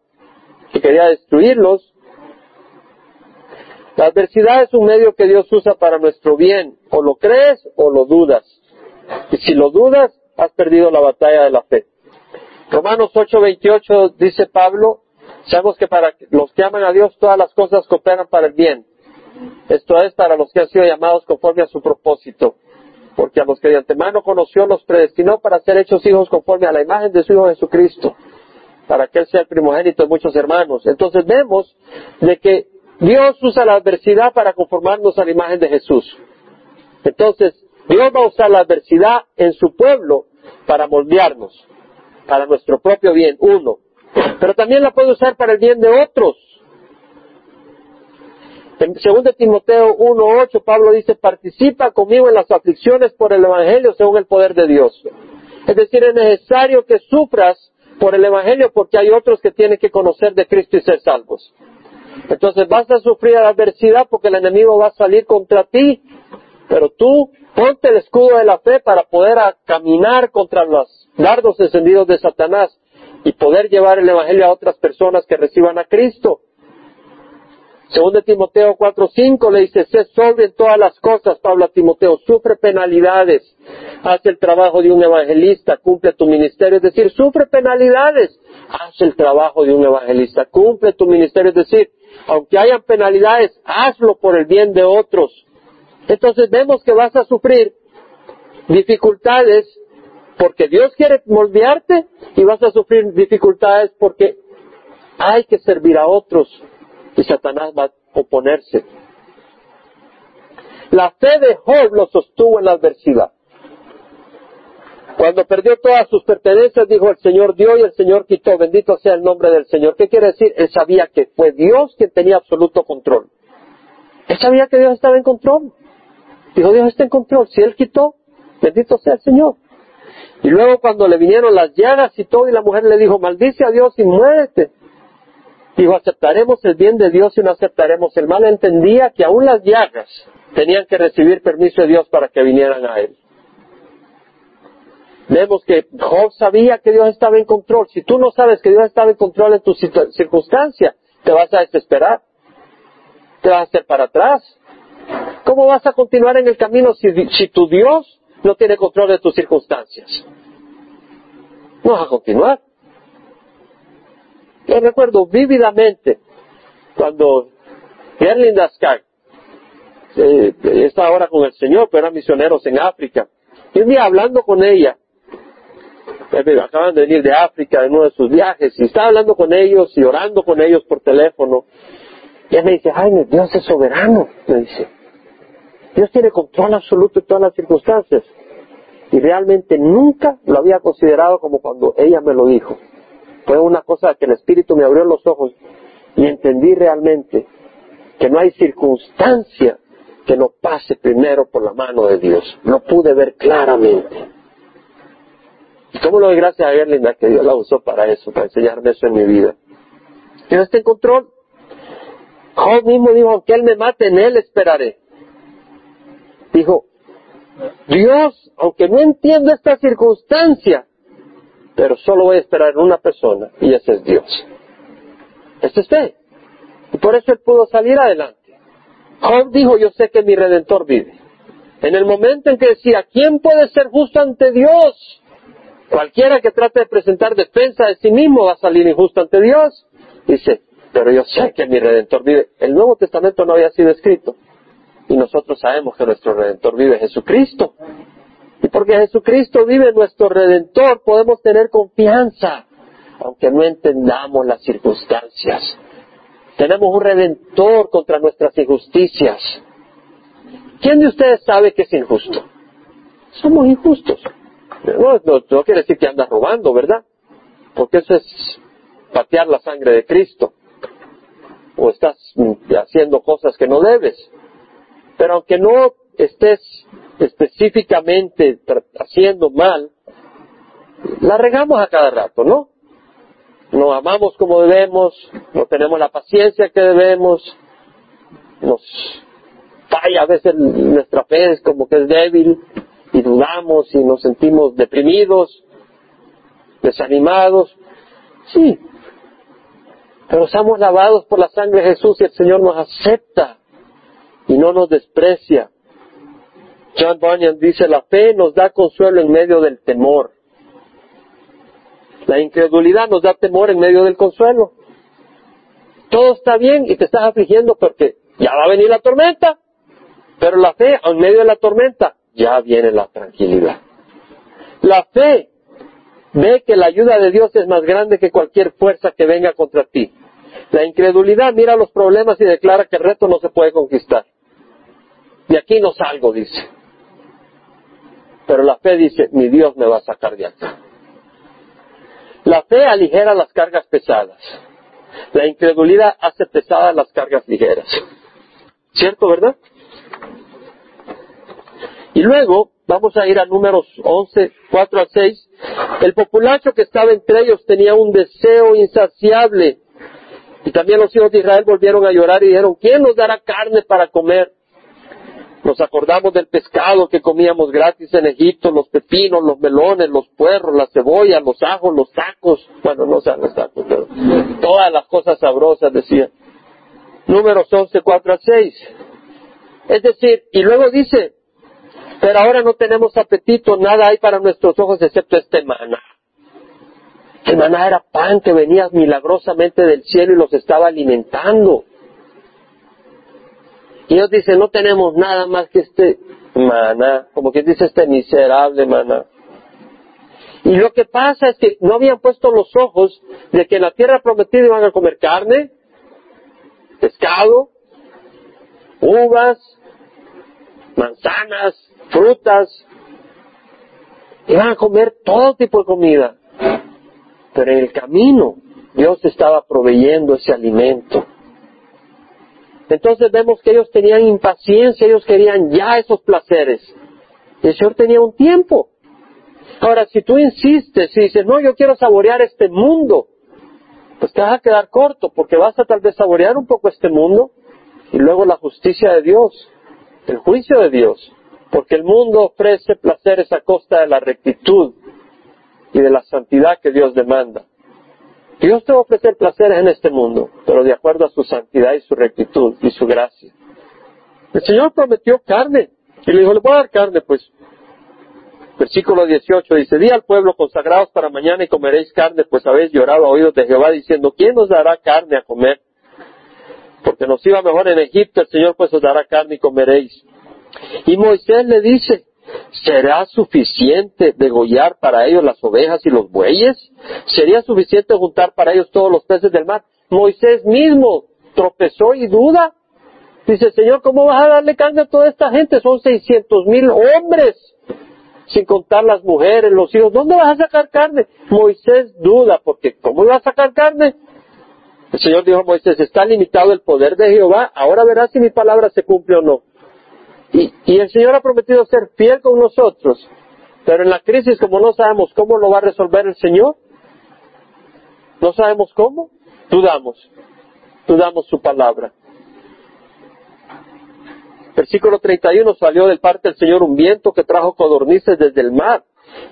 A: que quería destruirlos. La adversidad es un medio que Dios usa para nuestro bien. O lo crees o lo dudas. Y si lo dudas, has perdido la batalla de la fe. Romanos 8:28 dice Pablo, Sabemos que para los que aman a Dios todas las cosas cooperan para el bien. Esto es para los que han sido llamados conforme a su propósito. porque a los que de antemano conoció los predestinó para ser hechos hijos conforme a la imagen de su Hijo Jesucristo, para que Él sea el primogénito de muchos hermanos. Entonces vemos de que Dios usa la adversidad para conformarnos a la imagen de Jesús. Entonces, Dios va a usar la adversidad en su pueblo para moldearnos, para nuestro propio bien, uno. Pero también la puede usar para el bien de otros. En 2 Timoteo 1.8 Pablo dice, participa conmigo en las aflicciones por el Evangelio según el poder de Dios. Es decir, es necesario que sufras por el Evangelio porque hay otros que tienen que conocer de Cristo y ser salvos. Entonces vas a sufrir adversidad porque el enemigo va a salir contra ti, pero tú ponte el escudo de la fe para poder caminar contra los dardos encendidos de Satanás y poder llevar el Evangelio a otras personas que reciban a Cristo. Según de Timoteo 4.5 le dice, sé sobre en todas las cosas, Pablo a Timoteo, sufre penalidades, haz el trabajo de un evangelista, cumple tu ministerio, es decir, sufre penalidades, haz el trabajo de un evangelista, cumple tu ministerio, es decir, aunque hayan penalidades, hazlo por el bien de otros. Entonces vemos que vas a sufrir dificultades porque Dios quiere moldearte y vas a sufrir dificultades porque hay que servir a otros y Satanás va a oponerse. La fe de Job lo sostuvo en la adversidad. Cuando perdió todas sus pertenencias, dijo el Señor dio y el Señor quitó. Bendito sea el nombre del Señor. ¿Qué quiere decir? Él sabía que fue Dios quien tenía absoluto control. Él sabía que Dios estaba en control. Dijo, Dios está en control. Si Él quitó, bendito sea el Señor. Y luego cuando le vinieron las llagas y todo, y la mujer le dijo, maldice a Dios y muérete. Dijo, aceptaremos el bien de Dios y no aceptaremos el mal. Entendía que aún las llagas tenían que recibir permiso de Dios para que vinieran a él. Vemos que Job sabía que Dios estaba en control. Si tú no sabes que Dios estaba en control en tu circunstancia, te vas a desesperar. Te vas a hacer para atrás. ¿Cómo vas a continuar en el camino si, si tu Dios no tiene control de tus circunstancias? No vas a continuar. Yo recuerdo vívidamente cuando Gerlinda Sky eh, está ahora con el Señor, pero eran misioneros en África. Y un hablando con ella, acaban de venir de África en uno de sus viajes, y estaba hablando con ellos y orando con ellos por teléfono. Y ella me dice, Jaime, Dios es soberano, me dice. Dios tiene control absoluto en todas las circunstancias. Y realmente nunca lo había considerado como cuando ella me lo dijo. Fue una cosa que el Espíritu me abrió los ojos y entendí realmente que no hay circunstancia que no pase primero por la mano de Dios. Lo pude ver claramente. ¿Y cómo lo doy gracias a Erlinda que Dios la usó para eso, para enseñarme eso en mi vida? Dios está en control. Job mismo dijo, aunque Él me mate, en Él esperaré. Dijo, Dios, aunque no entiendo esta circunstancia, pero solo voy a esperar en una persona y ese es Dios. Ese es fe. Y por eso él pudo salir adelante. Job dijo, yo sé que mi redentor vive. En el momento en que decía, ¿quién puede ser justo ante Dios? Cualquiera que trate de presentar defensa de sí mismo va a salir injusto ante Dios. Dice, pero yo sé que mi redentor vive. El Nuevo Testamento no había sido escrito. Y nosotros sabemos que nuestro redentor vive Jesucristo. Y porque Jesucristo vive nuestro redentor, podemos tener confianza, aunque no entendamos las circunstancias. Tenemos un redentor contra nuestras injusticias. ¿Quién de ustedes sabe que es injusto? Somos injustos. No, no, quiere decir que andas robando, ¿verdad? Porque eso es patear la sangre de Cristo. O estás haciendo cosas que no debes. Pero aunque no estés específicamente haciendo mal, la regamos a cada rato, ¿no? No amamos como debemos, no tenemos la paciencia que debemos, nos falla a veces nuestra fe es como que es débil y dudamos y nos sentimos deprimidos, desanimados. Sí, pero somos lavados por la sangre de Jesús y el Señor nos acepta y no nos desprecia. John Bunyan dice, la fe nos da consuelo en medio del temor. La incredulidad nos da temor en medio del consuelo. Todo está bien y te estás afligiendo porque ya va a venir la tormenta. Pero la fe en medio de la tormenta ya viene la tranquilidad. La fe ve que la ayuda de Dios es más grande que cualquier fuerza que venga contra ti. La incredulidad mira los problemas y declara que el reto no se puede conquistar. De aquí no salgo, dice. Pero la fe dice, mi Dios me va a sacar de acá. La fe aligera las cargas pesadas. La incredulidad hace pesadas las cargas ligeras. ¿Cierto, verdad? Y luego, vamos a ir a números 11, 4 a 6. El populacho que estaba entre ellos tenía un deseo insaciable. Y también los hijos de Israel volvieron a llorar y dijeron, ¿quién nos dará carne para comer? Nos acordamos del pescado que comíamos gratis en Egipto, los pepinos, los melones, los puerros, las cebollas, los ajos, los tacos. Bueno, no sean los tacos, pero todas las cosas sabrosas, decía. Números 11, 4 a 6. Es decir, y luego dice, pero ahora no tenemos apetito, nada hay para nuestros ojos excepto este maná. El maná era pan que venía milagrosamente del cielo y los estaba alimentando. Y ellos dicen, no tenemos nada más que este maná, como que dice este miserable maná. Y lo que pasa es que no habían puesto los ojos de que en la tierra prometida iban a comer carne, pescado, uvas, manzanas, frutas, iban a comer todo tipo de comida. Pero en el camino Dios estaba proveyendo ese alimento. Entonces vemos que ellos tenían impaciencia, ellos querían ya esos placeres. el Señor tenía un tiempo. Ahora, si tú insistes y dices, no, yo quiero saborear este mundo, pues te vas a quedar corto, porque vas a tal vez saborear un poco este mundo y luego la justicia de Dios, el juicio de Dios, porque el mundo ofrece placeres a costa de la rectitud y de la santidad que Dios demanda. Dios te va a ofrecer placeres en este mundo, pero de acuerdo a su santidad y su rectitud y su gracia. El Señor prometió carne y le dijo, le voy a dar carne, pues. Versículo 18 dice, di al pueblo consagrados para mañana y comeréis carne, pues habéis llorado a oídos de Jehová diciendo, ¿quién nos dará carne a comer? Porque nos iba mejor en Egipto, el Señor pues os dará carne y comeréis. Y Moisés le dice, ¿Será suficiente degollar para ellos las ovejas y los bueyes? ¿Sería suficiente juntar para ellos todos los peces del mar? Moisés mismo tropezó y duda. Dice, Señor, ¿cómo vas a darle carne a toda esta gente? Son seiscientos mil hombres, sin contar las mujeres, los hijos. ¿Dónde vas a sacar carne? Moisés duda, porque ¿cómo va a sacar carne? El Señor dijo a Moisés, está limitado el poder de Jehová, ahora verás si mi palabra se cumple o no. Y, el Señor ha prometido ser fiel con nosotros. Pero en la crisis, como no sabemos cómo lo va a resolver el Señor, no sabemos cómo, dudamos. Dudamos su palabra. Versículo 31, salió del parte del Señor un viento que trajo codornices desde el mar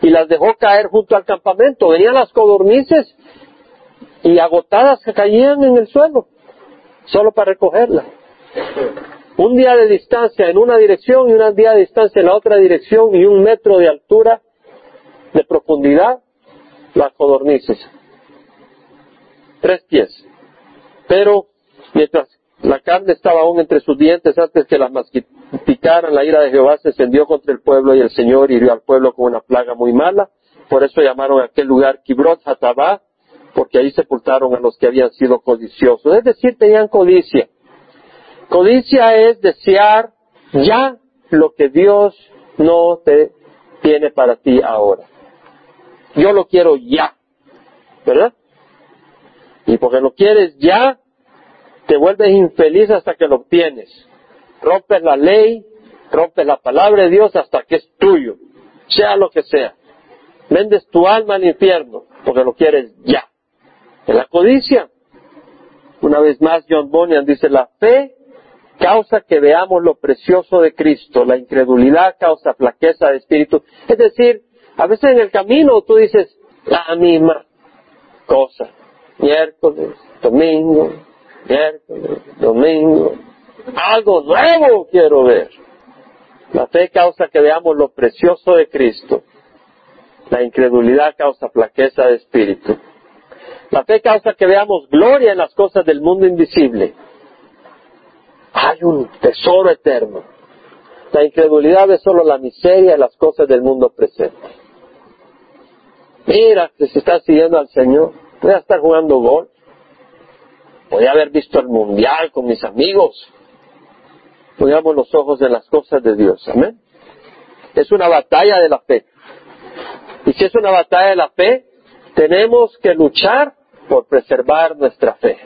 A: y las dejó caer junto al campamento. Venían las codornices y agotadas caían en el suelo, solo para recogerlas un día de distancia en una dirección y un día de distancia en la otra dirección y un metro de altura, de profundidad, las codornices. Tres pies. Pero mientras la carne estaba aún entre sus dientes antes que las masticaran, la ira de Jehová se encendió contra el pueblo y el Señor hirió al pueblo con una plaga muy mala. Por eso llamaron a aquel lugar Kibrot Hatabá, porque ahí sepultaron a los que habían sido codiciosos. Es decir, tenían codicia. Codicia es desear ya lo que Dios no te tiene para ti ahora. Yo lo quiero ya, ¿verdad? Y porque lo quieres ya, te vuelves infeliz hasta que lo obtienes. Rompes la ley, rompes la palabra de Dios hasta que es tuyo, sea lo que sea. Vendes tu alma al infierno porque lo quieres ya. En la codicia, una vez más John Bunyan dice, la fe causa que veamos lo precioso de Cristo, la incredulidad causa flaqueza de espíritu. Es decir, a veces en el camino tú dices la misma cosa, miércoles, domingo, miércoles, domingo, algo nuevo quiero ver. La fe causa que veamos lo precioso de Cristo. La incredulidad causa flaqueza de espíritu. La fe causa que veamos gloria en las cosas del mundo invisible hay un tesoro eterno. La incredulidad es solo la miseria y las cosas del mundo presente. Mira, se está siguiendo al Señor, voy a estar jugando gol. Voy a haber visto el mundial con mis amigos. Pongamos los ojos en las cosas de Dios. Amén. Es una batalla de la fe. Y si es una batalla de la fe, tenemos que luchar por preservar nuestra fe.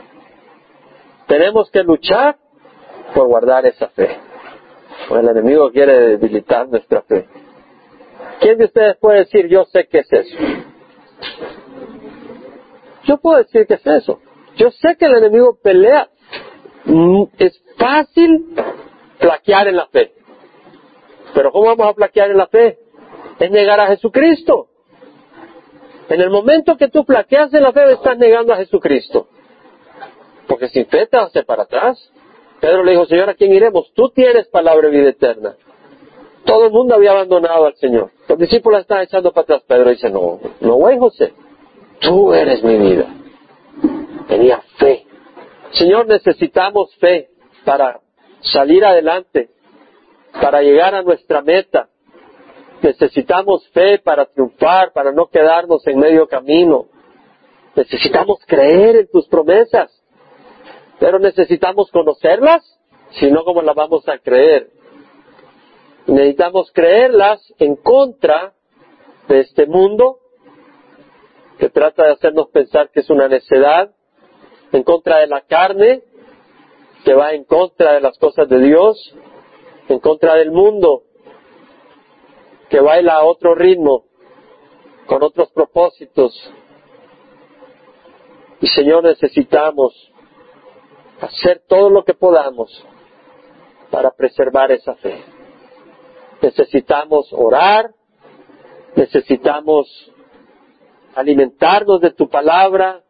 A: Tenemos que luchar por guardar esa fe. el enemigo quiere debilitar nuestra fe. ¿Quién de ustedes puede decir, yo sé qué es eso? Yo puedo decir que es eso. Yo sé que el enemigo pelea. Mm, es fácil flaquear en la fe. Pero ¿cómo vamos a flaquear en la fe? Es negar a Jesucristo. En el momento que tú flaqueas en la fe, estás negando a Jesucristo. Porque sin fe te hace para atrás. Pedro le dijo, Señor, ¿a quién iremos? Tú tienes palabra de vida eterna. Todo el mundo había abandonado al Señor. Los discípulos están echando para atrás. Pedro dice, no, no, güey, José. Tú eres mi vida. Tenía fe. Señor, necesitamos fe para salir adelante, para llegar a nuestra meta. Necesitamos fe para triunfar, para no quedarnos en medio camino. Necesitamos creer en tus promesas, pero necesitamos conocerlas, si no, ¿cómo las vamos a creer? Necesitamos creerlas en contra de este mundo que trata de hacernos pensar que es una necedad, en contra de la carne, que va en contra de las cosas de Dios, en contra del mundo, que baila a otro ritmo, con otros propósitos. Y Señor, necesitamos hacer todo lo que podamos para preservar esa fe. Necesitamos orar, necesitamos alimentarnos de tu palabra,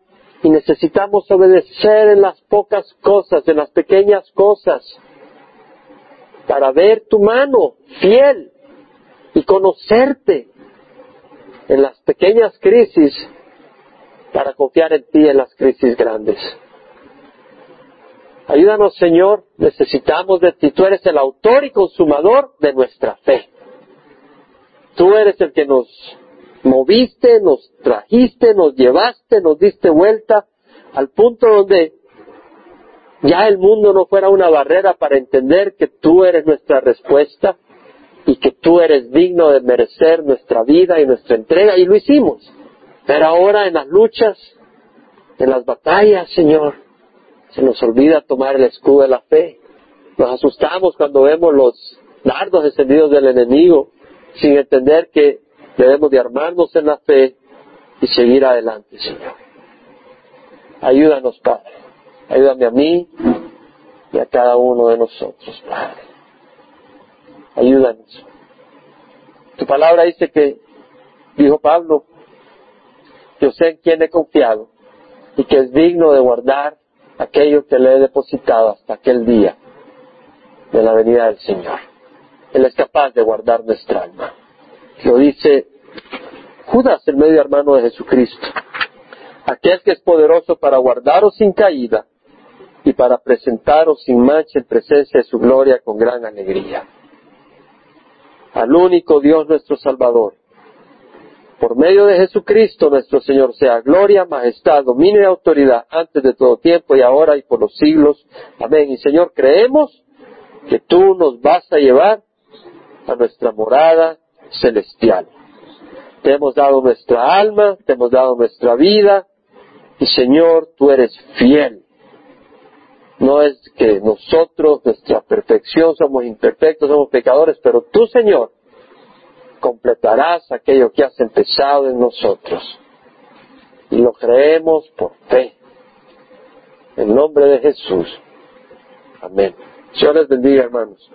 A: y necesitamos obedecer en las pocas cosas, en las pequeñas cosas, para ver tu mano fiel y conocerte en las pequeñas crisis, para confiar en ti en las crisis grandes. Ayúdanos, Señor, necesitamos de ti. Tú eres el autor y consumador de nuestra fe. Tú eres el que nos moviste, nos trajiste, nos llevaste, nos diste vuelta al punto donde ya el mundo no fuera una barrera para entender que tú eres nuestra respuesta y que tú eres digno de merecer nuestra vida y nuestra entrega y lo hicimos. Pero ahora en las luchas, en las batallas, Señor, se nos olvida tomar el escudo de la fe. Nos asustamos cuando vemos los dardos encendidos del enemigo sin entender que Debemos de armarnos en la fe y seguir adelante, Señor. Ayúdanos, Padre. Ayúdame a mí y a cada uno de nosotros, Padre. Ayúdanos. Tu palabra dice que, dijo Pablo, yo sé en quién he confiado y que es digno de guardar aquello que le he depositado hasta aquel día de la venida del Señor. Él es capaz de guardar nuestra alma. Lo dice Judas, el medio hermano de Jesucristo. Aquel que es poderoso para guardaros sin caída y para presentaros sin mancha en presencia de su gloria con gran alegría. Al único Dios nuestro Salvador. Por medio de Jesucristo nuestro Señor sea gloria, majestad, dominio y autoridad antes de todo tiempo y ahora y por los siglos. Amén. Y Señor, creemos que tú nos vas a llevar a nuestra morada celestial. Te hemos dado nuestra alma, te hemos dado nuestra vida, y Señor, tú eres fiel. No es que nosotros, nuestra perfección, somos imperfectos, somos pecadores, pero tú, Señor, completarás aquello que has empezado en nosotros. Y lo creemos por fe. En nombre de Jesús. Amén. Dios les bendiga, hermanos.